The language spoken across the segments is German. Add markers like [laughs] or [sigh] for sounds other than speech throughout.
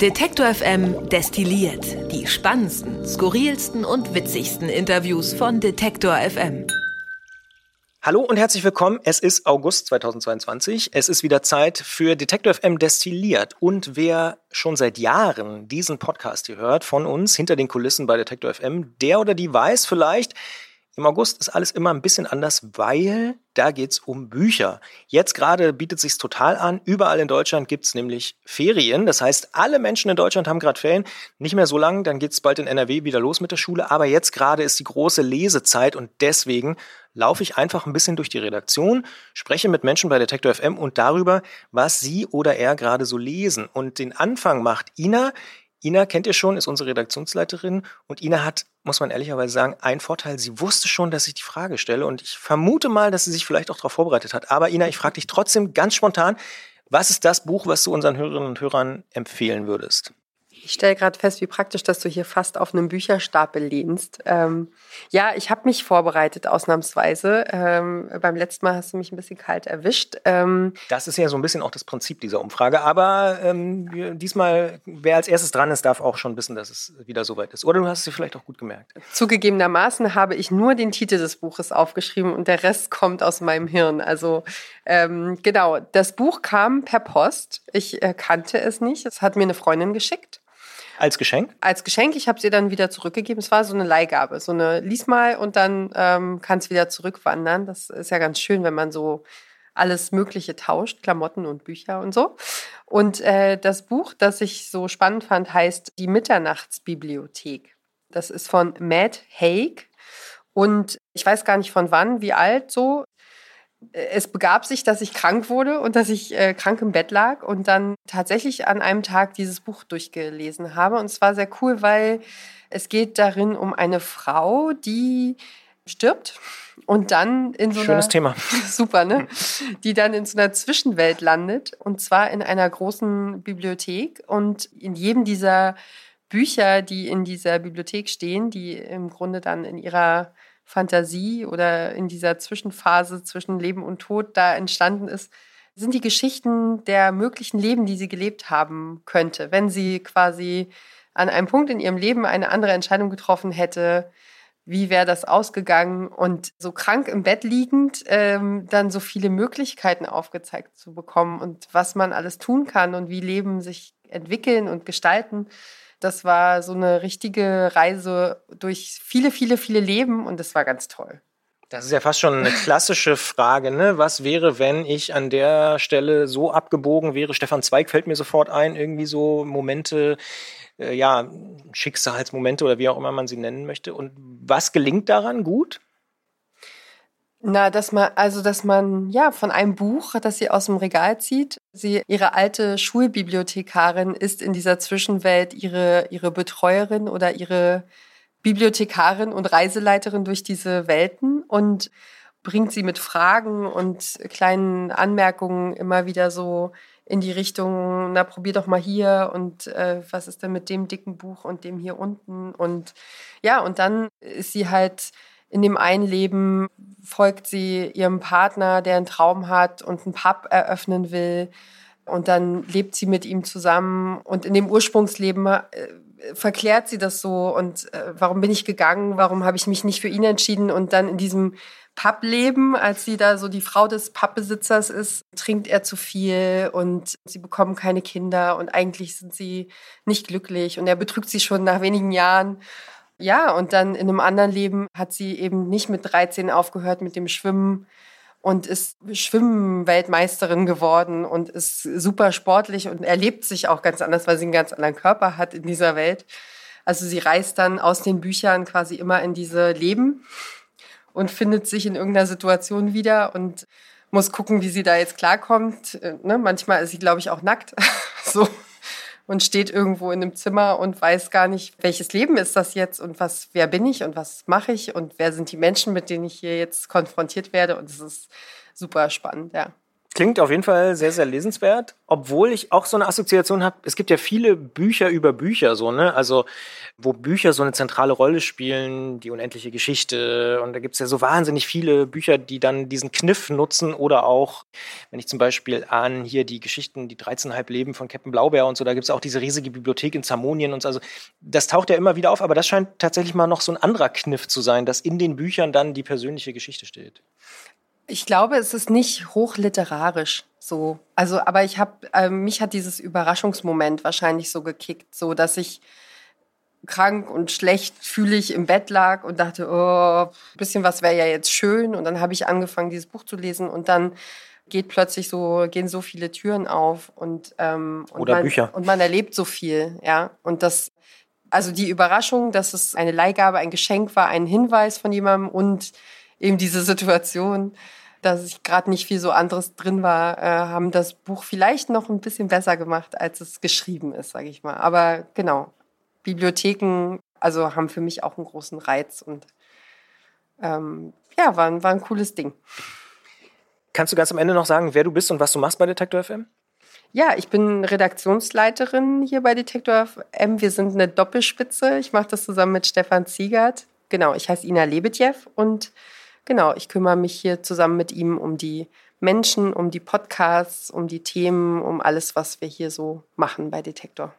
Detektor FM destilliert die spannendsten, skurrilsten und witzigsten Interviews von Detektor FM. Hallo und herzlich willkommen. Es ist August 2022. Es ist wieder Zeit für Detektor FM destilliert. Und wer schon seit Jahren diesen Podcast hier hört, von uns hinter den Kulissen bei Detektor FM, der oder die weiß vielleicht, im August ist alles immer ein bisschen anders, weil da geht's um Bücher. Jetzt gerade bietet sich's total an. Überall in Deutschland gibt's nämlich Ferien. Das heißt, alle Menschen in Deutschland haben gerade Ferien. Nicht mehr so lang, dann geht's bald in NRW wieder los mit der Schule. Aber jetzt gerade ist die große Lesezeit und deswegen laufe ich einfach ein bisschen durch die Redaktion, spreche mit Menschen bei Detektor FM und darüber, was sie oder er gerade so lesen. Und den Anfang macht Ina. Ina kennt ihr schon, ist unsere Redaktionsleiterin und Ina hat, muss man ehrlicherweise sagen, einen Vorteil. Sie wusste schon, dass ich die Frage stelle und ich vermute mal, dass sie sich vielleicht auch darauf vorbereitet hat. Aber Ina, ich frage dich trotzdem ganz spontan, was ist das Buch, was du unseren Hörerinnen und Hörern empfehlen würdest? Ich stelle gerade fest, wie praktisch, dass du hier fast auf einem Bücherstapel lehnst. Ähm, ja, ich habe mich vorbereitet, ausnahmsweise. Ähm, beim letzten Mal hast du mich ein bisschen kalt erwischt. Ähm, das ist ja so ein bisschen auch das Prinzip dieser Umfrage. Aber ähm, diesmal, wer als erstes dran ist, darf auch schon wissen, dass es wieder soweit ist. Oder du hast es dir vielleicht auch gut gemerkt. Zugegebenermaßen habe ich nur den Titel des Buches aufgeschrieben und der Rest kommt aus meinem Hirn. Also ähm, genau, das Buch kam per Post. Ich äh, kannte es nicht. Es hat mir eine Freundin geschickt. Als Geschenk? Als Geschenk. Ich habe sie dann wieder zurückgegeben. Es war so eine Leihgabe. So eine lies mal und dann ähm, kann es wieder zurückwandern. Das ist ja ganz schön, wenn man so alles Mögliche tauscht, Klamotten und Bücher und so. Und äh, das Buch, das ich so spannend fand, heißt Die Mitternachtsbibliothek. Das ist von Matt Haig. Und ich weiß gar nicht von wann, wie alt so es begab sich, dass ich krank wurde und dass ich äh, krank im Bett lag und dann tatsächlich an einem Tag dieses Buch durchgelesen habe. Und es war sehr cool, weil es geht darin um eine Frau, die stirbt und dann in so Schönes einer, Thema. [laughs] Super, ne? Die dann in so einer Zwischenwelt landet und zwar in einer großen Bibliothek und in jedem dieser Bücher, die in dieser Bibliothek stehen, die im Grunde dann in ihrer Fantasie oder in dieser Zwischenphase zwischen Leben und Tod da entstanden ist, sind die Geschichten der möglichen Leben, die sie gelebt haben könnte, wenn sie quasi an einem Punkt in ihrem Leben eine andere Entscheidung getroffen hätte. Wie wäre das ausgegangen? Und so krank im Bett liegend, ähm, dann so viele Möglichkeiten aufgezeigt zu bekommen und was man alles tun kann und wie Leben sich entwickeln und gestalten. Das war so eine richtige Reise durch viele, viele, viele Leben und das war ganz toll. Das ist ja fast schon eine klassische Frage, ne? Was wäre, wenn ich an der Stelle so abgebogen wäre? Stefan Zweig fällt mir sofort ein, irgendwie so Momente, äh, ja, Schicksalsmomente oder wie auch immer man sie nennen möchte. Und was gelingt daran gut? Na, dass man, also dass man ja von einem Buch, das sie aus dem Regal zieht, sie ihre alte Schulbibliothekarin ist in dieser Zwischenwelt ihre ihre Betreuerin oder ihre Bibliothekarin und Reiseleiterin durch diese Welten und bringt sie mit Fragen und kleinen Anmerkungen immer wieder so in die Richtung, na probier doch mal hier und äh, was ist denn mit dem dicken Buch und dem hier unten? Und ja und dann ist sie halt in dem einen Leben folgt sie ihrem Partner, der einen Traum hat und einen Pub eröffnen will. Und dann lebt sie mit ihm zusammen. Und in dem Ursprungsleben äh, verklärt sie das so. Und äh, warum bin ich gegangen? Warum habe ich mich nicht für ihn entschieden? Und dann in diesem Pub-Leben, als sie da so die Frau des Pubbesitzers ist, trinkt er zu viel und sie bekommen keine Kinder und eigentlich sind sie nicht glücklich und er betrügt sie schon nach wenigen Jahren. Ja, und dann in einem anderen Leben hat sie eben nicht mit 13 aufgehört mit dem Schwimmen und ist Schwimmweltmeisterin geworden und ist super sportlich und erlebt sich auch ganz anders, weil sie einen ganz anderen Körper hat in dieser Welt. Also sie reist dann aus den Büchern quasi immer in diese Leben und findet sich in irgendeiner Situation wieder und muss gucken, wie sie da jetzt klarkommt. Äh, ne? Manchmal ist sie, glaube ich, auch nackt. [laughs] so und steht irgendwo in einem Zimmer und weiß gar nicht, welches Leben ist das jetzt und was, wer bin ich und was mache ich und wer sind die Menschen, mit denen ich hier jetzt konfrontiert werde. Und es ist super spannend, ja. Klingt auf jeden Fall sehr, sehr lesenswert, obwohl ich auch so eine Assoziation habe. Es gibt ja viele Bücher über Bücher, so, ne? Also, wo Bücher so eine zentrale Rolle spielen, die unendliche Geschichte. Und da gibt es ja so wahnsinnig viele Bücher, die dann diesen Kniff nutzen oder auch, wenn ich zum Beispiel an hier die Geschichten, die 13,5 Leben von Captain Blaubeer und so, da gibt es auch diese riesige Bibliothek in Zamonien und so. Also, das taucht ja immer wieder auf, aber das scheint tatsächlich mal noch so ein anderer Kniff zu sein, dass in den Büchern dann die persönliche Geschichte steht. Ich glaube, es ist nicht hochliterarisch so. Also, aber ich habe, äh, mich hat dieses Überraschungsmoment wahrscheinlich so gekickt, so dass ich krank und schlecht fühlig im Bett lag und dachte, oh, ein bisschen was wäre ja jetzt schön. Und dann habe ich angefangen, dieses Buch zu lesen und dann geht plötzlich so, gehen so viele Türen auf und, ähm, und Oder man, Bücher. Und man erlebt so viel, ja. Und das, also die Überraschung, dass es eine Leihgabe, ein Geschenk war, ein Hinweis von jemandem und eben diese Situation, dass ich gerade nicht viel so anderes drin war, äh, haben das Buch vielleicht noch ein bisschen besser gemacht, als es geschrieben ist, sage ich mal. Aber genau, Bibliotheken, also haben für mich auch einen großen Reiz und ähm, ja, war, war ein cooles Ding. Kannst du ganz am Ende noch sagen, wer du bist und was du machst bei Detektor FM? Ja, ich bin Redaktionsleiterin hier bei Detektor FM. Wir sind eine Doppelspitze. Ich mache das zusammen mit Stefan Ziegert. Genau, ich heiße Ina Lebedjew und genau, ich kümmere mich hier zusammen mit ihm um die Menschen, um die Podcasts, um die Themen, um alles, was wir hier so machen bei Detektor.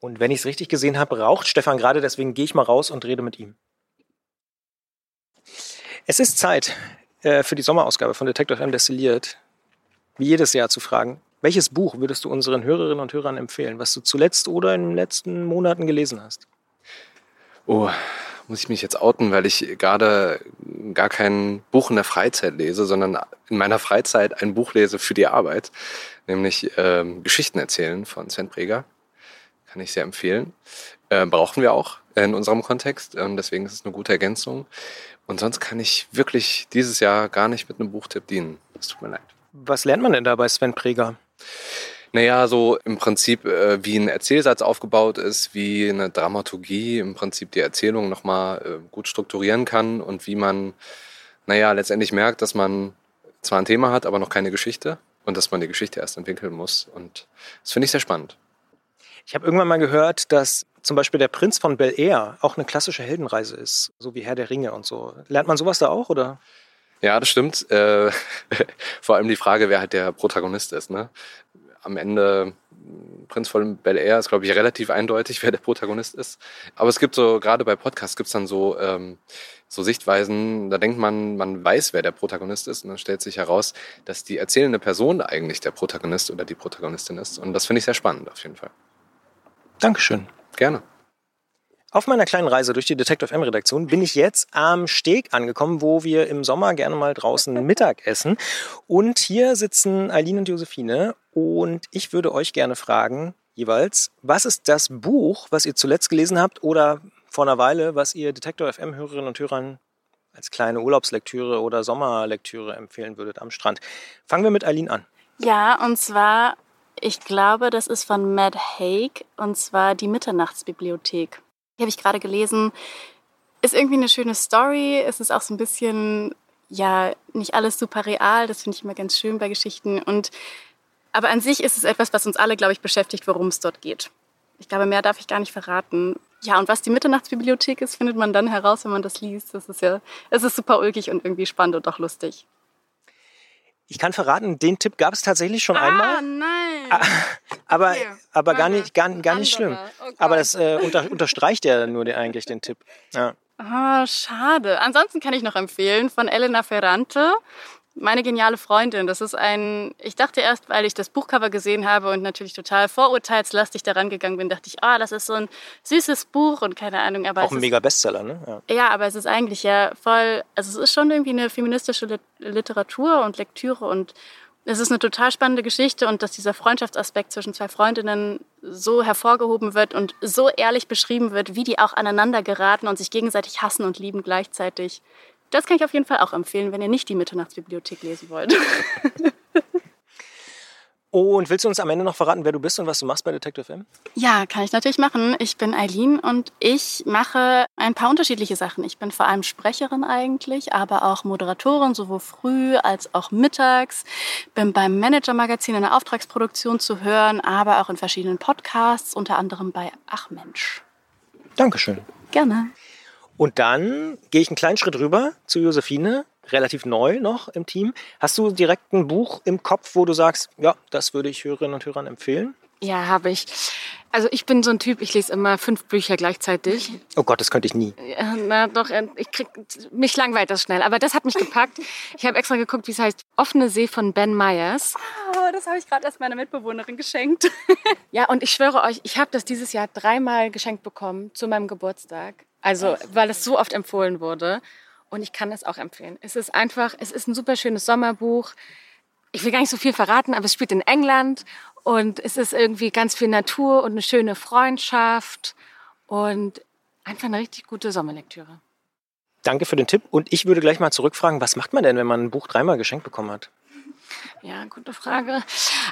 Und wenn ich es richtig gesehen habe, raucht Stefan gerade, deswegen gehe ich mal raus und rede mit ihm. Es ist Zeit äh, für die Sommerausgabe von Detective M Destilliert, wie jedes Jahr zu fragen, welches Buch würdest du unseren Hörerinnen und Hörern empfehlen, was du zuletzt oder in den letzten Monaten gelesen hast? Oh, muss ich mich jetzt outen, weil ich gerade gar kein Buch in der Freizeit lese, sondern in meiner Freizeit ein Buch lese für die Arbeit, nämlich ähm, Geschichten erzählen von Sven Preger. Kann ich sehr empfehlen. Äh, brauchen wir auch in unserem Kontext, ähm, deswegen ist es eine gute Ergänzung. Und sonst kann ich wirklich dieses Jahr gar nicht mit einem Buchtipp dienen. Es tut mir leid. Was lernt man denn da bei Sven Preger? Naja, so im Prinzip, äh, wie ein Erzählsatz aufgebaut ist, wie eine Dramaturgie im Prinzip die Erzählung nochmal äh, gut strukturieren kann und wie man, naja, letztendlich merkt, dass man zwar ein Thema hat, aber noch keine Geschichte und dass man die Geschichte erst entwickeln muss. Und das finde ich sehr spannend. Ich habe irgendwann mal gehört, dass zum Beispiel der Prinz von Bel Air auch eine klassische Heldenreise ist, so wie Herr der Ringe und so. Lernt man sowas da auch, oder? Ja, das stimmt. Äh, [laughs] vor allem die Frage, wer halt der Protagonist ist. Ne? Am Ende Prinz von Bel Air ist, glaube ich, relativ eindeutig, [laughs] wer der Protagonist ist. Aber es gibt so, gerade bei Podcasts gibt es dann so, ähm, so Sichtweisen, da denkt man, man weiß, wer der Protagonist ist. Und dann stellt sich heraus, dass die erzählende Person eigentlich der Protagonist oder die Protagonistin ist. Und das finde ich sehr spannend auf jeden Fall. Dankeschön. Gerne. Auf meiner kleinen Reise durch die Detective M-Redaktion bin ich jetzt am Steg angekommen, wo wir im Sommer gerne mal draußen [laughs] Mittag essen. Und hier sitzen Eileen und Josephine. Und ich würde euch gerne fragen, jeweils, was ist das Buch, was ihr zuletzt gelesen habt oder vor einer Weile, was ihr Detector FM-Hörerinnen und Hörern als kleine Urlaubslektüre oder Sommerlektüre empfehlen würdet am Strand? Fangen wir mit Eileen an. Ja, und zwar, ich glaube, das ist von Matt Haig, und zwar die Mitternachtsbibliothek. Die habe ich gerade gelesen. Ist irgendwie eine schöne Story. Es ist auch so ein bisschen, ja, nicht alles super real. Das finde ich immer ganz schön bei Geschichten. Und, aber an sich ist es etwas, was uns alle, glaube ich, beschäftigt, worum es dort geht. Ich glaube, mehr darf ich gar nicht verraten. Ja, und was die Mitternachtsbibliothek ist, findet man dann heraus, wenn man das liest. Das ist ja, es ist super ulkig und irgendwie spannend und auch lustig. Ich kann verraten, den Tipp gab es tatsächlich schon ah, einmal. nein. Ah, aber Okay. aber gar nicht, gar, gar nicht schlimm. Oh aber das äh, unter, unterstreicht ja nur den, eigentlich den Tipp. Ja. Ah, schade. Ansonsten kann ich noch empfehlen von Elena Ferrante. Meine geniale Freundin. Das ist ein, ich dachte erst, weil ich das Buchcover gesehen habe und natürlich total vorurteilslastig daran gegangen bin, dachte ich, ah, das ist so ein süßes Buch und keine Ahnung. Aber Auch ein ist, mega Bestseller, ne? Ja. ja, aber es ist eigentlich ja voll, also es ist schon irgendwie eine feministische Lit- Literatur und Lektüre und es ist eine total spannende Geschichte und dass dieser Freundschaftsaspekt zwischen zwei Freundinnen so hervorgehoben wird und so ehrlich beschrieben wird, wie die auch aneinander geraten und sich gegenseitig hassen und lieben gleichzeitig. Das kann ich auf jeden Fall auch empfehlen, wenn ihr nicht die Mitternachtsbibliothek lesen wollt. [laughs] Und willst du uns am Ende noch verraten, wer du bist und was du machst bei Detective M? Ja, kann ich natürlich machen. Ich bin Eileen und ich mache ein paar unterschiedliche Sachen. Ich bin vor allem Sprecherin eigentlich, aber auch Moderatorin, sowohl früh als auch mittags. Bin beim Manager-Magazin in der Auftragsproduktion zu hören, aber auch in verschiedenen Podcasts, unter anderem bei Ach Mensch. Dankeschön. Gerne. Und dann gehe ich einen kleinen Schritt rüber zu Josephine, relativ neu noch im Team. Hast du direkt ein Buch im Kopf, wo du sagst, ja, das würde ich Hörerinnen und Hörern empfehlen? Ja, habe ich. Also ich bin so ein Typ, ich lese immer fünf Bücher gleichzeitig. Oh Gott, das könnte ich nie. Ja, na doch, äh, ich krieg mich langweilt das schnell. Aber das hat mich gepackt. [laughs] Ich habe extra geguckt, wie es heißt. Offene See von Ben Myers. Oh, das habe ich gerade erst meiner Mitbewohnerin geschenkt. [laughs] Ja, und ich schwöre euch, ich habe das dieses Jahr dreimal geschenkt bekommen zu meinem Geburtstag. Also, weil es so oft empfohlen wurde. Und ich kann es auch empfehlen. Es ist einfach, es ist ein super schönes Sommerbuch. Ich will gar nicht so viel verraten, aber es spielt in England und es ist irgendwie ganz viel Natur und eine schöne Freundschaft und einfach eine richtig gute Sommerlektüre. Danke für den Tipp. Und ich würde gleich mal zurückfragen, was macht man denn, wenn man ein Buch dreimal geschenkt bekommen hat? Ja, gute Frage.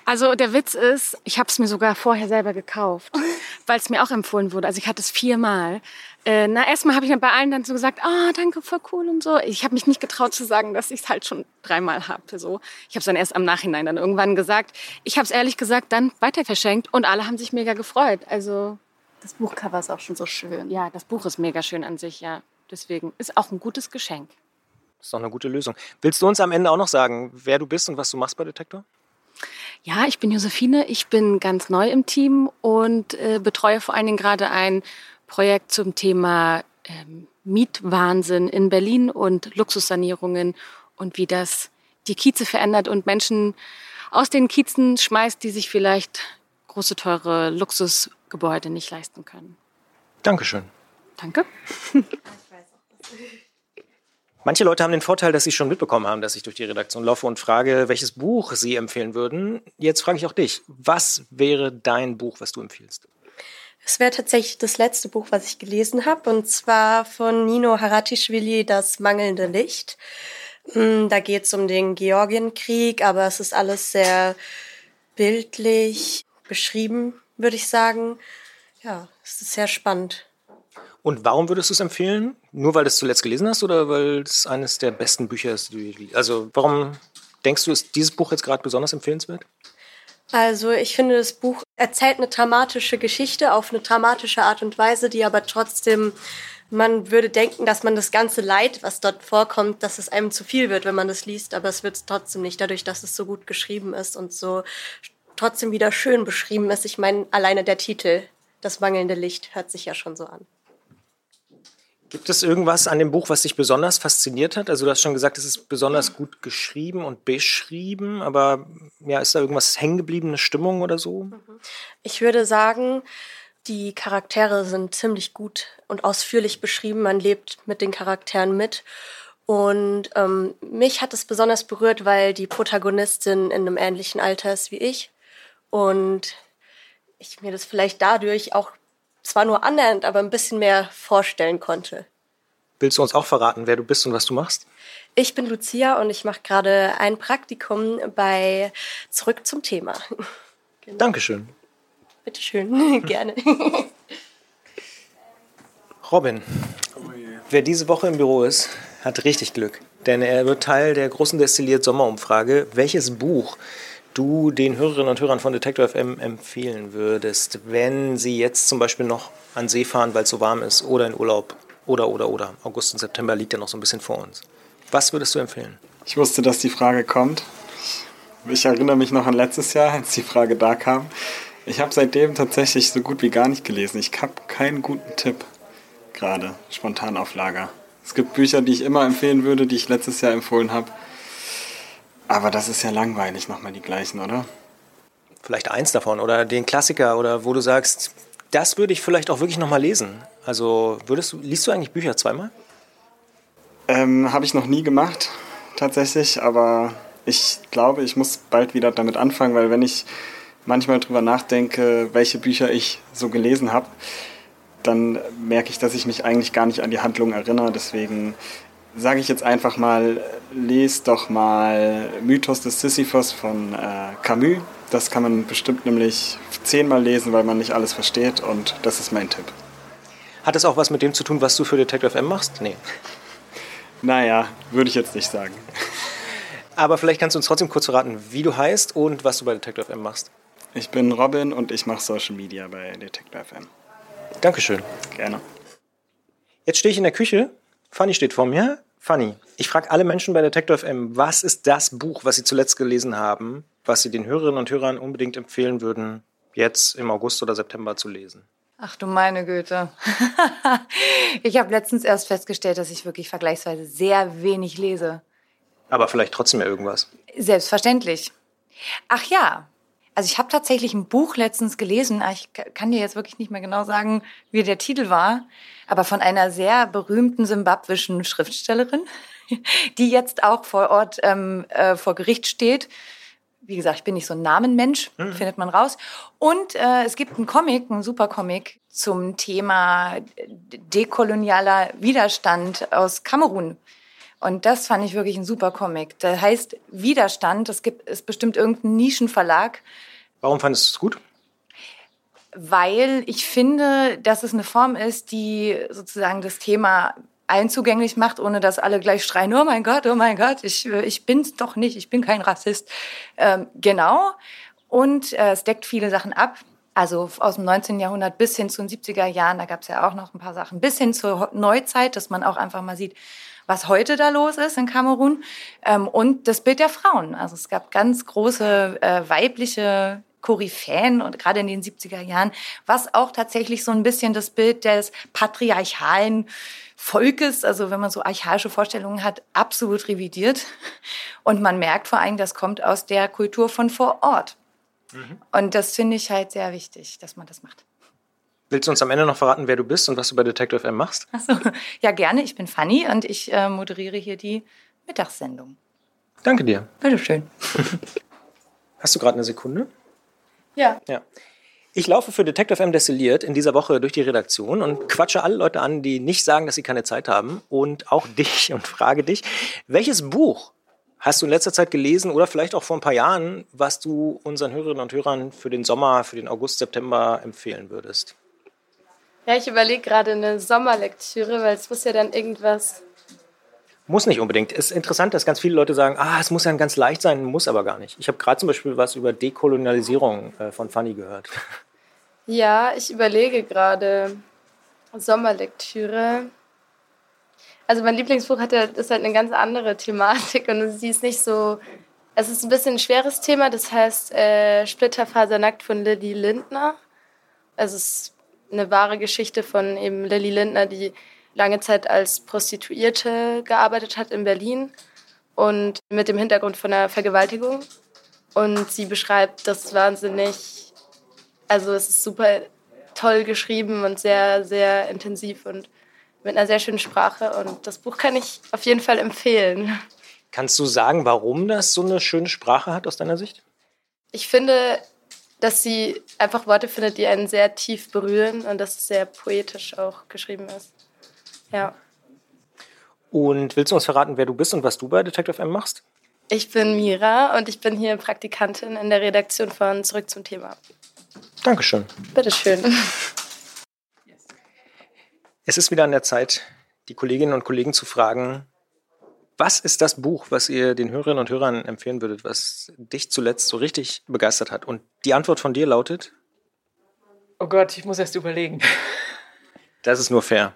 Also der Witz ist, ich habe es mir sogar vorher selber gekauft, [laughs] weil es mir auch empfohlen wurde. Also ich hatte es viermal. Äh, na, erstmal habe ich dann bei allen dann so gesagt, ah, danke, voll cool und so. Ich habe mich nicht getraut zu sagen, dass ich es halt schon dreimal habe. So. Ich habe es dann erst am Nachhinein dann irgendwann gesagt. Ich habe es ehrlich gesagt dann weiter verschenkt und alle haben sich mega gefreut. Also Das Buchcover ist auch schon so schön. ja, das Buch ist mega schön an sich, ja. Deswegen ist auch ein gutes Geschenk. Das ist doch eine gute Lösung. Willst du uns am Ende auch noch sagen, wer du bist und was du machst bei Detektor? Ja, ich bin Josephine, ich bin ganz neu im Team und äh, betreue vor allen Dingen gerade ein Projekt zum Thema ähm, Mietwahnsinn in Berlin und Luxussanierungen und wie das die Kieze verändert und Menschen aus den Kiezen schmeißt, die sich vielleicht große, teure Luxusgebäude nicht leisten können. Dankeschön. Danke. [laughs] [laughs] Manche Leute haben den Vorteil, dass sie schon mitbekommen haben, dass ich durch die Redaktion laufe und frage, welches Buch sie empfehlen würden. Jetzt frage ich auch dich. Was wäre dein Buch, was du empfiehlst? Es wäre tatsächlich das letzte Buch, was ich gelesen habe, und zwar von Nino Haratischvili, Das mangelnde Licht. Hm, Da geht es um den Georgienkrieg, aber es ist alles sehr bildlich beschrieben, würde ich sagen. Ja, es ist sehr spannend. Und warum würdest du es empfehlen? Nur weil du es zuletzt gelesen hast oder weil es eines der besten Bücher ist, Also warum denkst du, ist dieses Buch jetzt gerade besonders empfehlenswert? Also ich finde, das Buch erzählt eine dramatische Geschichte auf eine dramatische Art und Weise, die aber trotzdem, man würde denken, dass man das ganze Leid, was dort vorkommt, dass es einem zu viel wird, wenn man das liest, aber es wird es trotzdem nicht, dadurch, dass es so gut geschrieben ist und so trotzdem wieder schön beschrieben ist. Ich meine, alleine der Titel, das mangelnde Licht, hört sich ja schon so an. Gibt es irgendwas an dem Buch, was dich besonders fasziniert hat? Also du hast schon gesagt, es ist besonders gut geschrieben und beschrieben, aber ja, ist da irgendwas hängen geblieben, eine Stimmung oder so? Ich würde sagen, die Charaktere sind ziemlich gut und ausführlich beschrieben. Man lebt mit den Charakteren mit. Und ähm, mich hat es besonders berührt, weil die Protagonistin in einem ähnlichen Alter ist wie ich. Und ich mir das vielleicht dadurch auch zwar nur annähernd, aber ein bisschen mehr vorstellen konnte. Willst du uns auch verraten, wer du bist und was du machst? Ich bin Lucia und ich mache gerade ein Praktikum bei Zurück zum Thema. [laughs] Dankeschön. Bitteschön, [laughs] gerne. Robin, wer diese Woche im Büro ist, hat richtig Glück. Denn er wird Teil der großen Destilliert Sommerumfrage, welches Buch du den Hörerinnen und Hörern von Detector FM empfehlen würdest, wenn sie jetzt zum Beispiel noch an See fahren, weil es so warm ist, oder in Urlaub, oder, oder, oder. August und September liegt ja noch so ein bisschen vor uns. Was würdest du empfehlen? Ich wusste, dass die Frage kommt. Ich erinnere mich noch an letztes Jahr, als die Frage da kam. Ich habe seitdem tatsächlich so gut wie gar nicht gelesen. Ich habe keinen guten Tipp gerade spontan auf Lager. Es gibt Bücher, die ich immer empfehlen würde, die ich letztes Jahr empfohlen habe. Aber das ist ja langweilig, nochmal die gleichen, oder? Vielleicht eins davon oder den Klassiker oder wo du sagst, das würde ich vielleicht auch wirklich nochmal lesen. Also würdest du, liest du eigentlich Bücher zweimal? Ähm, habe ich noch nie gemacht, tatsächlich, aber ich glaube, ich muss bald wieder damit anfangen, weil wenn ich manchmal drüber nachdenke, welche Bücher ich so gelesen habe, dann merke ich, dass ich mich eigentlich gar nicht an die Handlung erinnere. Deswegen sage ich jetzt einfach mal, lest doch mal Mythos des Sisyphos von äh, Camus. Das kann man bestimmt nämlich zehnmal lesen, weil man nicht alles versteht und das ist mein Tipp. Hat es auch was mit dem zu tun, was du für Detective FM machst? Nee. [laughs] Naja, würde ich jetzt nicht sagen. Aber vielleicht kannst du uns trotzdem kurz verraten, wie du heißt und was du bei Detective FM machst. Ich bin Robin und ich mache Social Media bei Detective FM. Dankeschön. Gerne. Jetzt stehe ich in der Küche. Fanny steht vor mir. Fanny, ich frage alle Menschen bei Detective FM, was ist das Buch, was sie zuletzt gelesen haben, was sie den Hörerinnen und Hörern unbedingt empfehlen würden, jetzt im August oder September zu lesen? Ach du meine Güte. [laughs] ich habe letztens erst festgestellt, dass ich wirklich vergleichsweise sehr wenig lese. Aber vielleicht trotzdem ja irgendwas. Selbstverständlich. Ach ja, also ich habe tatsächlich ein Buch letztens gelesen. Ich kann dir jetzt wirklich nicht mehr genau sagen, wie der Titel war, aber von einer sehr berühmten simbabwischen Schriftstellerin, [laughs] die jetzt auch vor Ort ähm, äh, vor Gericht steht. Wie gesagt, ich bin nicht so ein Namenmensch, mhm. findet man raus. Und äh, es gibt einen Comic, einen super Comic zum Thema dekolonialer Widerstand aus Kamerun. Und das fand ich wirklich ein super Comic. Der heißt Widerstand. Es gibt, ist bestimmt irgendein Nischenverlag. Warum fandest du es gut? Weil ich finde, dass es eine Form ist, die sozusagen das Thema allen zugänglich macht, ohne dass alle gleich schreien, oh mein Gott, oh mein Gott, ich, ich bin's doch nicht, ich bin kein Rassist. Ähm, genau. Und äh, es deckt viele Sachen ab. Also aus dem 19. Jahrhundert bis hin zu den 70er Jahren, da gab es ja auch noch ein paar Sachen, bis hin zur Neuzeit, dass man auch einfach mal sieht, was heute da los ist in Kamerun ähm, und das Bild der Frauen. Also es gab ganz große äh, weibliche Koryphäen und gerade in den 70er Jahren, was auch tatsächlich so ein bisschen das Bild des patriarchalen Volkes, also wenn man so archaische Vorstellungen hat, absolut revidiert. Und man merkt vor allem, das kommt aus der Kultur von vor Ort. Mhm. Und das finde ich halt sehr wichtig, dass man das macht. Willst du uns am Ende noch verraten, wer du bist und was du bei Detective M machst? Achso, ja gerne. Ich bin Fanny und ich äh, moderiere hier die Mittagssendung. Danke dir. Bitteschön. [laughs] Hast du gerade eine Sekunde? Ja. Ja. Ich laufe für Detective M Destilliert in dieser Woche durch die Redaktion und quatsche alle Leute an, die nicht sagen, dass sie keine Zeit haben und auch [laughs] dich und frage dich, welches Buch hast du in letzter Zeit gelesen oder vielleicht auch vor ein paar Jahren, was du unseren Hörerinnen und Hörern für den Sommer, für den August, September empfehlen würdest? Ja, ich überlege gerade eine Sommerlektüre, weil es muss ja dann irgendwas. Muss nicht unbedingt. Es ist interessant, dass ganz viele Leute sagen, ah, es muss ja ganz leicht sein, muss aber gar nicht. Ich habe gerade zum Beispiel was über Dekolonialisierung äh, von Fanny gehört. [laughs] Ja, ich überlege gerade Sommerlektüre. Also mein Lieblingsbuch hat ja, ist halt eine ganz andere Thematik und sie ist nicht so. Es ist ein bisschen ein schweres Thema, das heißt äh, Splitterfasernackt von Lilly Lindner. Also es ist eine wahre Geschichte von eben Lilly Lindner, die lange Zeit als Prostituierte gearbeitet hat in Berlin und mit dem Hintergrund von einer Vergewaltigung. Und sie beschreibt das wahnsinnig, also es ist super toll geschrieben und sehr, sehr intensiv und mit einer sehr schönen Sprache. Und das Buch kann ich auf jeden Fall empfehlen. Kannst du sagen, warum das so eine schöne Sprache hat aus deiner Sicht? Ich finde, dass sie einfach Worte findet, die einen sehr tief berühren und dass es sehr poetisch auch geschrieben ist. Ja. Und willst du uns verraten, wer du bist und was du bei Detective M machst? Ich bin Mira und ich bin hier Praktikantin in der Redaktion von Zurück zum Thema. Dankeschön. Bitteschön. Es ist wieder an der Zeit, die Kolleginnen und Kollegen zu fragen, was ist das Buch, was ihr den Hörerinnen und Hörern empfehlen würdet, was dich zuletzt so richtig begeistert hat? Und die Antwort von dir lautet? Oh Gott, ich muss erst überlegen. Das ist nur fair.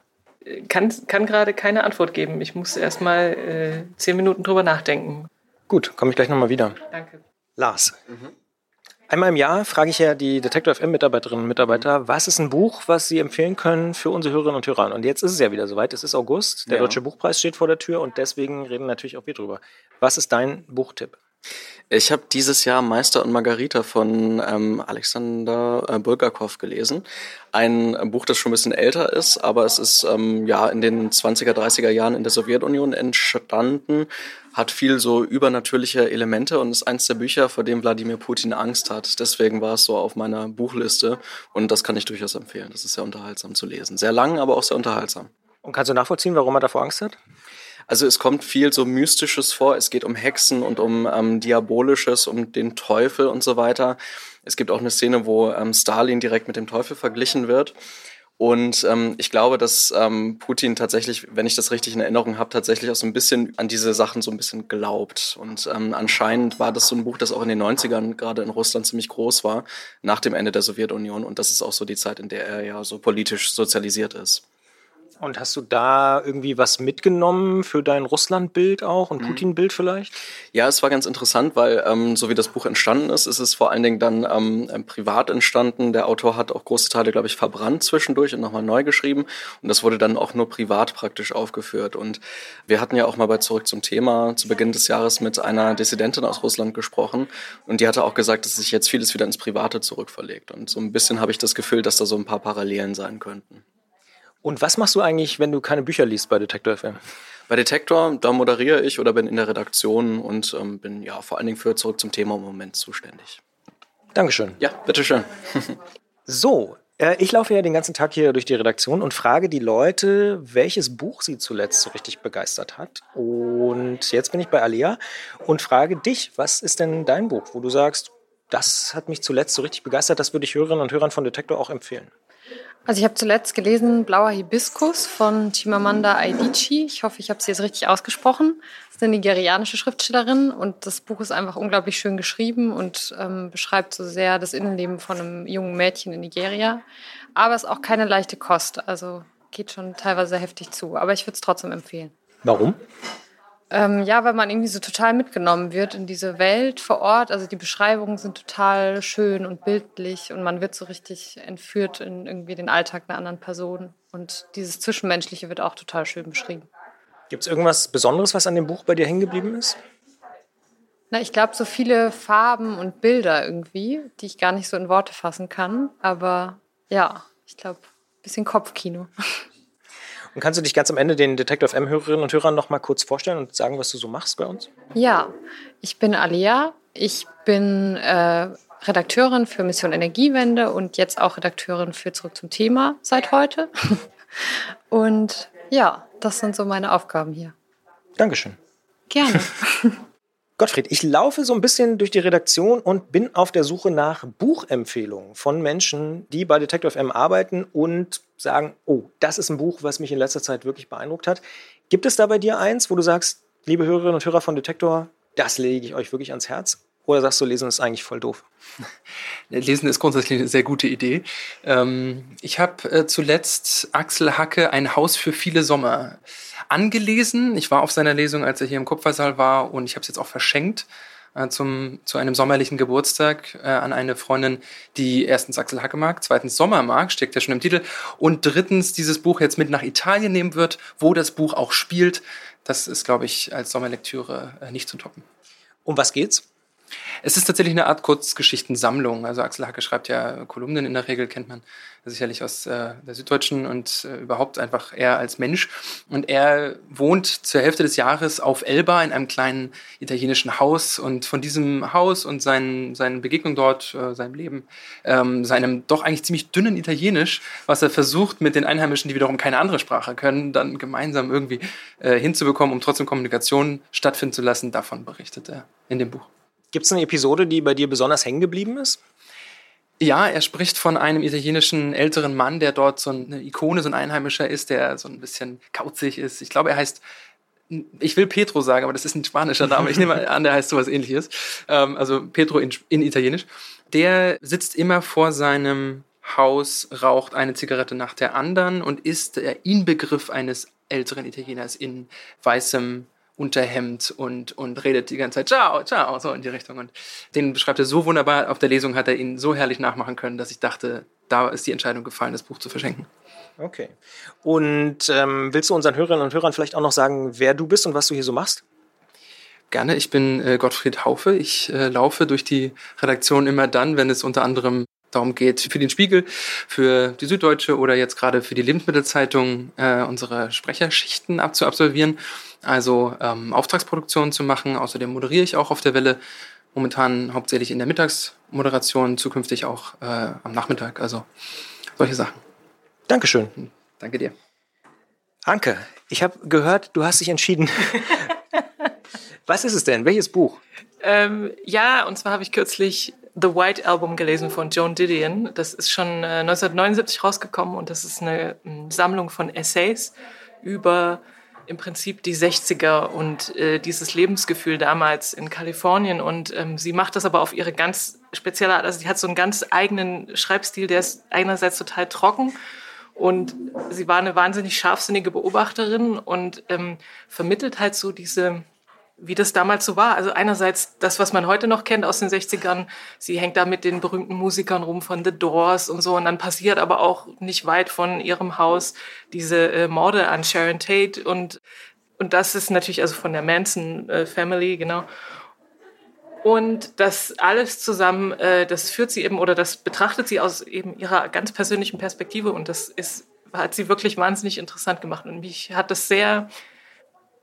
Kann, kann gerade keine Antwort geben. Ich muss erst mal äh, zehn Minuten drüber nachdenken. Gut, komme ich gleich nochmal wieder. Danke. Lars. Mhm. Einmal im Jahr frage ich ja die Detector FM-Mitarbeiterinnen und Mitarbeiter, was ist ein Buch, was sie empfehlen können für unsere Hörerinnen und Hörer? Und jetzt ist es ja wieder soweit. Es ist August, der ja. Deutsche Buchpreis steht vor der Tür und deswegen reden natürlich auch wir drüber. Was ist dein Buchtipp? Ich habe dieses Jahr Meister und Margarita von ähm, Alexander äh, Bulgakov gelesen. Ein Buch, das schon ein bisschen älter ist, aber es ist ähm, ja in den 20er, 30er Jahren in der Sowjetunion entstanden, hat viel so übernatürliche Elemente und ist eins der Bücher, vor dem Wladimir Putin Angst hat. Deswegen war es so auf meiner Buchliste und das kann ich durchaus empfehlen. Das ist sehr unterhaltsam zu lesen. Sehr lang, aber auch sehr unterhaltsam. Und kannst du nachvollziehen, warum er davor Angst hat? Also es kommt viel so Mystisches vor. Es geht um Hexen und um ähm, Diabolisches, um den Teufel und so weiter. Es gibt auch eine Szene, wo ähm, Stalin direkt mit dem Teufel verglichen wird. Und ähm, ich glaube, dass ähm, Putin tatsächlich, wenn ich das richtig in Erinnerung habe, tatsächlich auch so ein bisschen an diese Sachen so ein bisschen glaubt. Und ähm, anscheinend war das so ein Buch, das auch in den 90ern gerade in Russland ziemlich groß war, nach dem Ende der Sowjetunion. Und das ist auch so die Zeit, in der er ja so politisch sozialisiert ist. Und hast du da irgendwie was mitgenommen für dein Russland-Bild auch und mhm. Putin-Bild vielleicht? Ja, es war ganz interessant, weil ähm, so wie das Buch entstanden ist, ist es vor allen Dingen dann ähm, privat entstanden. Der Autor hat auch große Teile, glaube ich, verbrannt zwischendurch und nochmal neu geschrieben. Und das wurde dann auch nur privat praktisch aufgeführt. Und wir hatten ja auch mal bei Zurück zum Thema zu Beginn des Jahres mit einer Dissidentin aus Russland gesprochen. Und die hatte auch gesagt, dass sich jetzt vieles wieder ins Private zurückverlegt. Und so ein bisschen habe ich das Gefühl, dass da so ein paar Parallelen sein könnten. Und was machst du eigentlich, wenn du keine Bücher liest bei Detektor FM? Bei Detektor, da moderiere ich oder bin in der Redaktion und ähm, bin ja vor allen Dingen für zurück zum Thema im Moment zuständig. Dankeschön. Ja, bitteschön. [laughs] so, äh, ich laufe ja den ganzen Tag hier durch die Redaktion und frage die Leute, welches Buch sie zuletzt so richtig begeistert hat. Und jetzt bin ich bei Alia und frage dich, was ist denn dein Buch, wo du sagst, das hat mich zuletzt so richtig begeistert, das würde ich Hörerinnen und Hörern von Detektor auch empfehlen? Also ich habe zuletzt gelesen Blauer Hibiskus von Chimamanda Adichie. Ich hoffe, ich habe sie jetzt richtig ausgesprochen. Das ist eine nigerianische Schriftstellerin und das Buch ist einfach unglaublich schön geschrieben und ähm, beschreibt so sehr das Innenleben von einem jungen Mädchen in Nigeria. Aber es ist auch keine leichte Kost. Also geht schon teilweise heftig zu. Aber ich würde es trotzdem empfehlen. Warum? Ähm, ja, weil man irgendwie so total mitgenommen wird in diese Welt vor Ort. Also die Beschreibungen sind total schön und bildlich und man wird so richtig entführt in irgendwie den Alltag einer anderen Person. Und dieses Zwischenmenschliche wird auch total schön beschrieben. Gibt es irgendwas Besonderes, was an dem Buch bei dir hängen geblieben ist? Na, ich glaube, so viele Farben und Bilder irgendwie, die ich gar nicht so in Worte fassen kann. Aber ja, ich glaube, ein bisschen Kopfkino. [laughs] Und kannst du dich ganz am Ende den Detective M-Hörerinnen und Hörern noch mal kurz vorstellen und sagen, was du so machst bei uns? Ja, ich bin Alia. Ich bin äh, Redakteurin für Mission Energiewende und jetzt auch Redakteurin für Zurück zum Thema seit heute. [laughs] und ja, das sind so meine Aufgaben hier. Dankeschön. Gerne. [laughs] Gottfried, ich laufe so ein bisschen durch die Redaktion und bin auf der Suche nach Buchempfehlungen von Menschen, die bei Detective M arbeiten und sagen, oh, das ist ein Buch, was mich in letzter Zeit wirklich beeindruckt hat. Gibt es da bei dir eins, wo du sagst, liebe Hörerinnen und Hörer von Detektor, das lege ich euch wirklich ans Herz? Oder sagst du, Lesen ist eigentlich voll doof? [laughs] Lesen ist grundsätzlich eine sehr gute Idee. Ähm, ich habe äh, zuletzt Axel Hacke Ein Haus für viele Sommer angelesen. Ich war auf seiner Lesung, als er hier im Kupfersaal war und ich habe es jetzt auch verschenkt äh, zum, zu einem sommerlichen Geburtstag äh, an eine Freundin, die erstens Axel Hacke mag, zweitens Sommer mag, steckt ja schon im Titel, und drittens dieses Buch jetzt mit nach Italien nehmen wird, wo das Buch auch spielt. Das ist, glaube ich, als Sommerlektüre äh, nicht zu toppen. Um was geht's? Es ist tatsächlich eine Art Kurzgeschichtensammlung. Also Axel Hacke schreibt ja Kolumnen in der Regel, kennt man sicherlich aus äh, der Süddeutschen und äh, überhaupt einfach er als Mensch. Und er wohnt zur Hälfte des Jahres auf Elba in einem kleinen italienischen Haus. Und von diesem Haus und seinen, seinen Begegnungen dort, äh, seinem Leben, ähm, seinem doch eigentlich ziemlich dünnen Italienisch, was er versucht mit den Einheimischen, die wiederum keine andere Sprache können, dann gemeinsam irgendwie äh, hinzubekommen, um trotzdem Kommunikation stattfinden zu lassen, davon berichtet er in dem Buch. Gibt es eine Episode, die bei dir besonders hängen geblieben ist? Ja, er spricht von einem italienischen älteren Mann, der dort so eine Ikone, so ein Einheimischer ist, der so ein bisschen kauzig ist. Ich glaube, er heißt, ich will Petro sagen, aber das ist ein spanischer Name. Ich nehme an, der heißt sowas ähnliches. Ähm, also Petro in, in Italienisch. Der sitzt immer vor seinem Haus, raucht eine Zigarette nach der anderen und ist der Inbegriff eines älteren Italieners in weißem Unterhemd und, und redet die ganze Zeit, ciao, ciao, so in die Richtung. Und den beschreibt er so wunderbar. Auf der Lesung hat er ihn so herrlich nachmachen können, dass ich dachte, da ist die Entscheidung gefallen, das Buch zu verschenken. Okay. Und ähm, willst du unseren Hörerinnen und Hörern vielleicht auch noch sagen, wer du bist und was du hier so machst? Gerne, ich bin äh, Gottfried Haufe. Ich äh, laufe durch die Redaktion immer dann, wenn es unter anderem darum geht, für den Spiegel, für die Süddeutsche oder jetzt gerade für die Lebensmittelzeitung äh, unsere Sprecherschichten abzuabsolvieren also ähm, Auftragsproduktionen zu machen. Außerdem moderiere ich auch auf der Welle, momentan hauptsächlich in der Mittagsmoderation, zukünftig auch äh, am Nachmittag. Also solche Sachen. Dankeschön. Danke dir. Anke, ich habe gehört, du hast dich entschieden. [laughs] Was ist es denn? Welches Buch? Ähm, ja, und zwar habe ich kürzlich The White Album gelesen von Joan Didion. Das ist schon äh, 1979 rausgekommen und das ist eine, eine Sammlung von Essays über im Prinzip die 60er und äh, dieses Lebensgefühl damals in Kalifornien. Und ähm, sie macht das aber auf ihre ganz spezielle Art. Also sie hat so einen ganz eigenen Schreibstil, der ist einerseits total trocken und sie war eine wahnsinnig scharfsinnige Beobachterin und ähm, vermittelt halt so diese wie das damals so war. Also einerseits das, was man heute noch kennt aus den 60ern. Sie hängt da mit den berühmten Musikern rum von The Doors und so. Und dann passiert aber auch nicht weit von ihrem Haus diese äh, Morde an Sharon Tate. Und, und das ist natürlich also von der Manson äh, Family, genau. Und das alles zusammen, äh, das führt sie eben oder das betrachtet sie aus eben ihrer ganz persönlichen Perspektive. Und das ist, hat sie wirklich wahnsinnig interessant gemacht. Und mich hat das sehr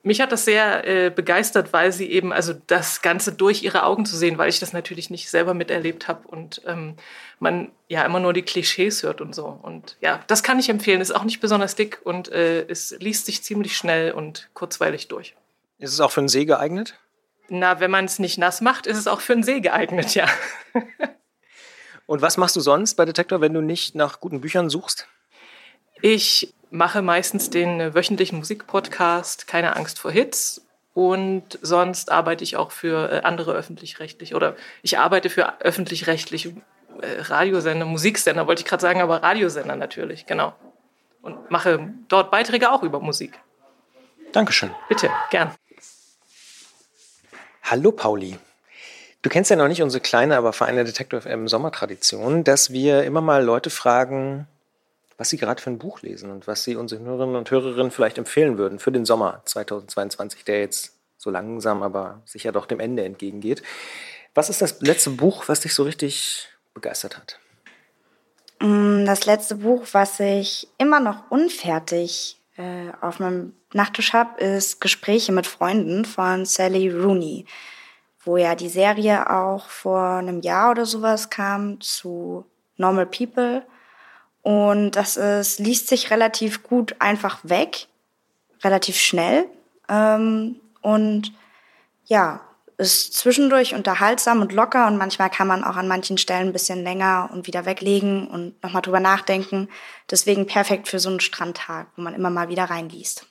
mich hat das sehr äh, begeistert, weil sie eben, also das Ganze durch ihre Augen zu sehen, weil ich das natürlich nicht selber miterlebt habe und ähm, man ja immer nur die Klischees hört und so. Und ja, das kann ich empfehlen. Ist auch nicht besonders dick und äh, es liest sich ziemlich schnell und kurzweilig durch. Ist es auch für einen See geeignet? Na, wenn man es nicht nass macht, ist es auch für einen See geeignet, ja. [laughs] und was machst du sonst bei Detektor, wenn du nicht nach guten Büchern suchst? Ich mache meistens den wöchentlichen Musikpodcast Keine Angst vor Hits und sonst arbeite ich auch für äh, andere öffentlich-rechtliche oder ich arbeite für öffentlich-rechtliche äh, Radiosender, Musiksender wollte ich gerade sagen, aber Radiosender natürlich, genau. Und mache dort Beiträge auch über Musik. Dankeschön. Bitte, gern. Hallo Pauli. Du kennst ja noch nicht unsere kleine, aber feine Detective FM Sommertradition, dass wir immer mal Leute fragen, was Sie gerade für ein Buch lesen und was Sie unseren Hörerinnen und Hörerinnen vielleicht empfehlen würden für den Sommer 2022, der jetzt so langsam, aber sicher doch dem Ende entgegengeht. Was ist das letzte Buch, was dich so richtig begeistert hat? Mm, das letzte Buch, was ich immer noch unfertig äh, auf meinem Nachttisch habe, ist Gespräche mit Freunden von Sally Rooney, wo ja die Serie auch vor einem Jahr oder sowas kam zu Normal People und das ist, liest sich relativ gut einfach weg, relativ schnell. Ähm, und ja, ist zwischendurch unterhaltsam und locker und manchmal kann man auch an manchen Stellen ein bisschen länger und wieder weglegen und nochmal drüber nachdenken. Deswegen perfekt für so einen Strandtag, wo man immer mal wieder reinliest.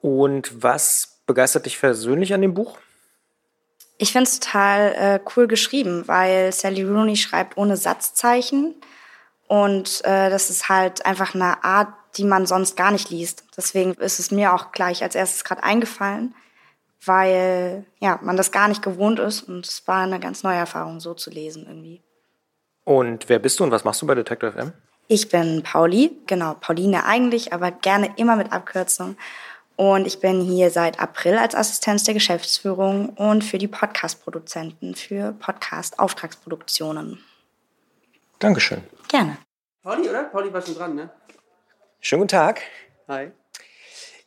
Und was begeistert dich persönlich an dem Buch? Ich finde es total äh, cool geschrieben, weil Sally Rooney schreibt ohne Satzzeichen. Und äh, das ist halt einfach eine Art, die man sonst gar nicht liest. Deswegen ist es mir auch gleich als erstes gerade eingefallen, weil ja, man das gar nicht gewohnt ist und es war eine ganz neue Erfahrung, so zu lesen irgendwie. Und wer bist du und was machst du bei Detective FM? Ich bin Pauli, genau, Pauline eigentlich, aber gerne immer mit Abkürzung. Und ich bin hier seit April als Assistenz der Geschäftsführung und für die Podcast-Produzenten für Podcast-Auftragsproduktionen. Dankeschön. Gerne. Pauli, oder? Pauli war schon dran, ne? Schönen guten Tag. Hi.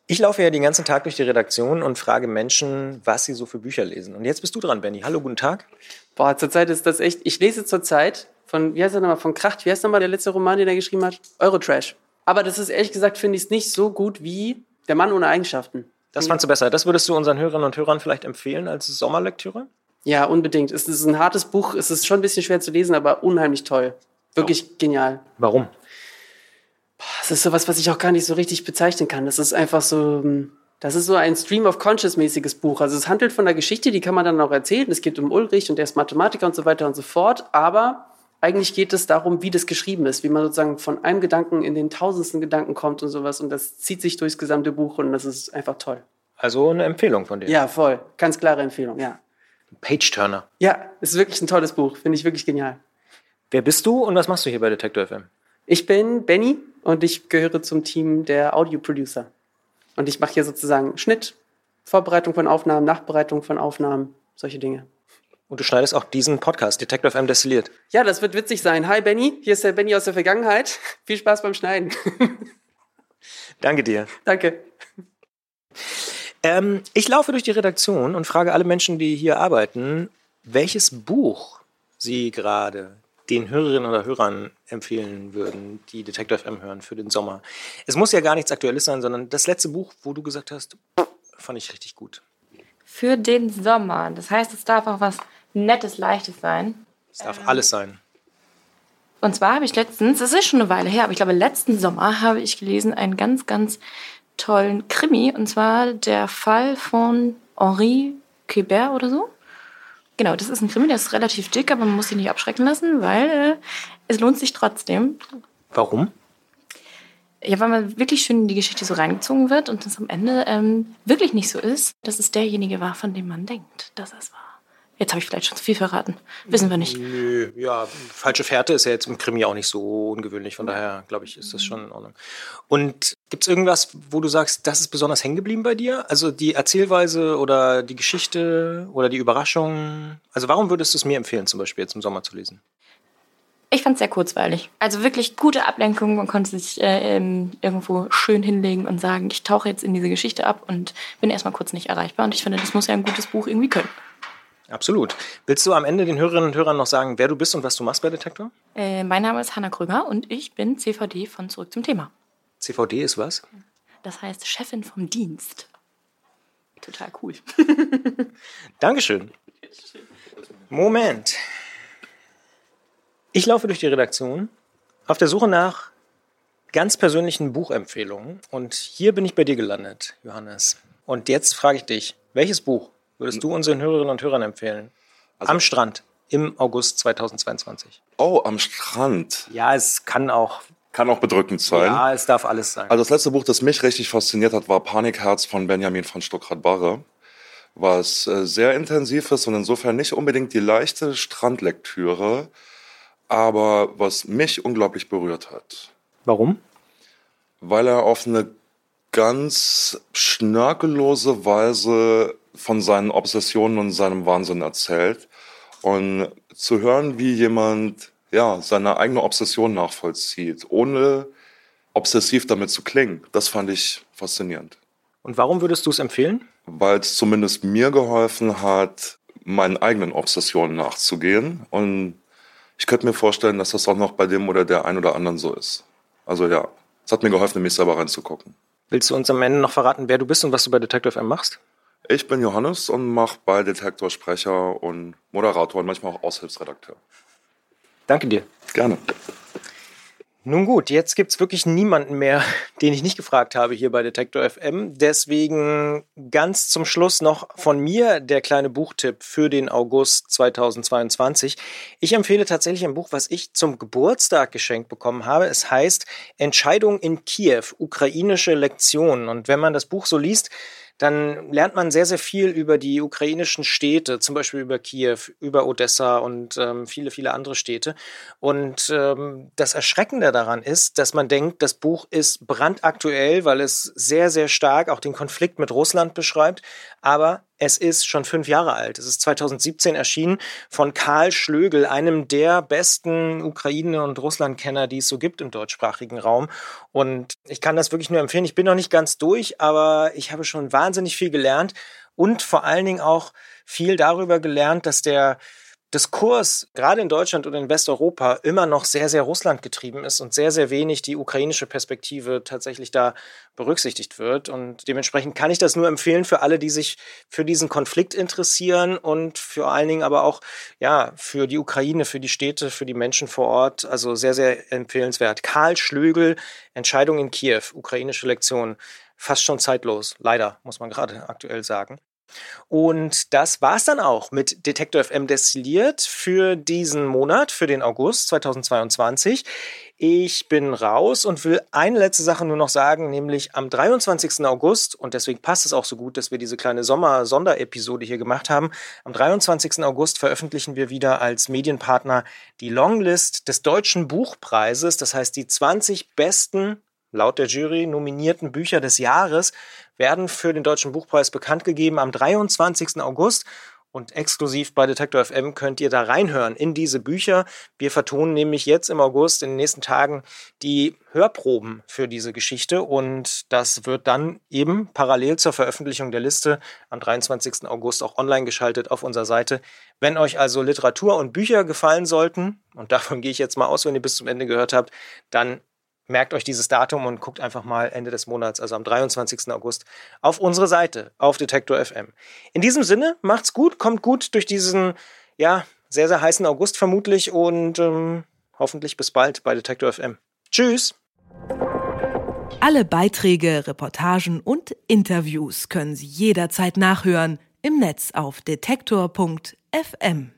Ich laufe ja den ganzen Tag durch die Redaktion und frage Menschen, was sie so für Bücher lesen. Und jetzt bist du dran, Benny. Hallo, guten Tag. Boah, zurzeit ist das echt. Ich lese zurzeit von, wie heißt er nochmal, von Kracht, wie heißt nochmal der letzte Roman, den er geschrieben hat? Eurotrash. Aber das ist ehrlich gesagt, finde ich es nicht so gut wie Der Mann ohne Eigenschaften. Das fandst du besser. Das würdest du unseren Hörerinnen und Hörern vielleicht empfehlen als Sommerlektüre? Ja, unbedingt. Es ist ein hartes Buch, es ist schon ein bisschen schwer zu lesen, aber unheimlich toll. Wirklich oh. genial. Warum? Das ist sowas, was ich auch gar nicht so richtig bezeichnen kann. Das ist einfach so, hm, das ist so ein Stream of Conscious-mäßiges Buch. Also es handelt von der Geschichte, die kann man dann auch erzählen. Es geht um Ulrich und der ist Mathematiker und so weiter und so fort. Aber eigentlich geht es darum, wie das geschrieben ist, wie man sozusagen von einem Gedanken in den tausendsten Gedanken kommt und sowas. Und das zieht sich durchs gesamte Buch und das ist einfach toll. Also eine Empfehlung von dir. Ja, voll. Ganz klare Empfehlung, ja. Page-Turner. Ja, ist wirklich ein tolles Buch. Finde ich wirklich genial. Wer bist du und was machst du hier bei Detector FM? Ich bin Benny und ich gehöre zum Team der Audio-Producer. Und ich mache hier sozusagen Schnitt, Vorbereitung von Aufnahmen, Nachbereitung von Aufnahmen, solche Dinge. Und du schneidest auch diesen Podcast, Detective FM destilliert. Ja, das wird witzig sein. Hi Benny, hier ist der Benny aus der Vergangenheit. [laughs] Viel Spaß beim Schneiden. [laughs] Danke dir. Danke. Ähm, ich laufe durch die Redaktion und frage alle Menschen, die hier arbeiten, welches Buch sie gerade den Hörerinnen oder Hörern empfehlen würden, die Detective FM hören für den Sommer. Es muss ja gar nichts Aktuelles sein, sondern das letzte Buch, wo du gesagt hast, fand ich richtig gut. Für den Sommer. Das heißt, es darf auch was Nettes, Leichtes sein. Es darf ähm, alles sein. Und zwar habe ich letztens, das ist schon eine Weile her, aber ich glaube, letzten Sommer habe ich gelesen einen ganz, ganz tollen Krimi. Und zwar der Fall von Henri Quebert oder so. Genau, das ist ein Krimi, der ist relativ dick, aber man muss sich nicht abschrecken lassen, weil äh, es lohnt sich trotzdem. Warum? Ja, weil man wirklich schön in die Geschichte so reingezogen wird und es am Ende ähm, wirklich nicht so ist, dass es derjenige war, von dem man denkt, dass es war. Jetzt habe ich vielleicht schon zu viel verraten. Wissen wir nicht. Nö, ja, falsche Fährte ist ja jetzt im Krimi auch nicht so ungewöhnlich. Von daher, glaube ich, ist das schon in Ordnung. Und gibt es irgendwas, wo du sagst, das ist besonders hängen geblieben bei dir? Also die Erzählweise oder die Geschichte oder die Überraschung? Also warum würdest du es mir empfehlen, zum Beispiel jetzt im Sommer zu lesen? Ich fand es sehr kurzweilig. Also wirklich gute Ablenkung. Man konnte sich äh, irgendwo schön hinlegen und sagen, ich tauche jetzt in diese Geschichte ab und bin erstmal kurz nicht erreichbar. Und ich finde, das muss ja ein gutes Buch irgendwie können. Absolut. Willst du am Ende den Hörerinnen und Hörern noch sagen, wer du bist und was du machst bei Detektor? Äh, mein Name ist Hanna Krüger und ich bin CVD von Zurück zum Thema. CVD ist was? Das heißt Chefin vom Dienst. Total cool. [laughs] Dankeschön. Moment. Ich laufe durch die Redaktion auf der Suche nach ganz persönlichen Buchempfehlungen und hier bin ich bei dir gelandet, Johannes. Und jetzt frage ich dich, welches Buch würdest du unseren Hörerinnen und Hörern empfehlen? Also, am Strand im August 2022. Oh, am Strand. Ja, es kann auch. Kann auch bedrückend sein. Ja, es darf alles sein. Also das letzte Buch, das mich richtig fasziniert hat, war Panikherz von Benjamin von Stuckrad-Barre, was äh, sehr intensiv ist und insofern nicht unbedingt die leichte Strandlektüre, aber was mich unglaublich berührt hat. Warum? Weil er auf eine ganz schnörkellose Weise von seinen Obsessionen und seinem Wahnsinn erzählt. Und zu hören, wie jemand ja, seine eigene Obsession nachvollzieht, ohne obsessiv damit zu klingen, das fand ich faszinierend. Und warum würdest du es empfehlen? Weil es zumindest mir geholfen hat, meinen eigenen Obsessionen nachzugehen. Und ich könnte mir vorstellen, dass das auch noch bei dem oder der ein oder anderen so ist. Also ja, es hat mir geholfen, in mich selber reinzugucken. Willst du uns am Ende noch verraten, wer du bist und was du bei Detective M machst? Ich bin Johannes und mache bei Detektor Sprecher und Moderator und manchmal auch Aushilfsredakteur. Danke dir. Gerne. Nun gut, jetzt gibt es wirklich niemanden mehr, [laughs] den ich nicht gefragt habe hier bei Detektor FM. Deswegen ganz zum Schluss noch von mir der kleine Buchtipp für den August 2022. Ich empfehle tatsächlich ein Buch, was ich zum Geburtstag geschenkt bekommen habe. Es heißt Entscheidung in Kiew, ukrainische Lektionen. Und wenn man das Buch so liest, dann lernt man sehr, sehr viel über die ukrainischen Städte, zum Beispiel über Kiew, über Odessa und ähm, viele, viele andere Städte. Und ähm, das Erschreckende daran ist, dass man denkt, das Buch ist brandaktuell, weil es sehr, sehr stark auch den Konflikt mit Russland beschreibt. Aber es ist schon fünf Jahre alt. Es ist 2017 erschienen von Karl Schlögel, einem der besten Ukraine- und Russlandkenner, die es so gibt im deutschsprachigen Raum. Und ich kann das wirklich nur empfehlen. Ich bin noch nicht ganz durch, aber ich habe schon wahnsinnig viel gelernt und vor allen Dingen auch viel darüber gelernt, dass der Diskurs gerade in Deutschland und in Westeuropa immer noch sehr, sehr Russland getrieben ist und sehr, sehr wenig die ukrainische Perspektive tatsächlich da berücksichtigt wird. Und dementsprechend kann ich das nur empfehlen für alle, die sich für diesen Konflikt interessieren und vor allen Dingen aber auch ja, für die Ukraine, für die Städte, für die Menschen vor Ort. Also sehr, sehr empfehlenswert. Karl Schlögel, Entscheidung in Kiew, ukrainische Lektion. Fast schon zeitlos, leider, muss man gerade aktuell sagen. Und das war es dann auch mit Detektor FM destilliert für diesen Monat, für den August 2022. Ich bin raus und will eine letzte Sache nur noch sagen, nämlich am 23. August, und deswegen passt es auch so gut, dass wir diese kleine Sommer-Sonderepisode hier gemacht haben. Am 23. August veröffentlichen wir wieder als Medienpartner die Longlist des Deutschen Buchpreises, das heißt die 20 besten laut der Jury nominierten Bücher des Jahres werden für den Deutschen Buchpreis bekannt gegeben am 23. August. Und exklusiv bei Detektor FM könnt ihr da reinhören in diese Bücher. Wir vertonen nämlich jetzt im August, in den nächsten Tagen, die Hörproben für diese Geschichte. Und das wird dann eben parallel zur Veröffentlichung der Liste am 23. August auch online geschaltet auf unserer Seite. Wenn euch also Literatur und Bücher gefallen sollten, und davon gehe ich jetzt mal aus, wenn ihr bis zum Ende gehört habt, dann merkt euch dieses Datum und guckt einfach mal Ende des Monats, also am 23. August, auf unsere Seite, auf Detektor FM. In diesem Sinne, macht's gut, kommt gut durch diesen, ja, sehr, sehr heißen August vermutlich und ähm, hoffentlich bis bald bei Detektor FM. Tschüss! Alle Beiträge, Reportagen und Interviews können Sie jederzeit nachhören im Netz auf detektor.fm.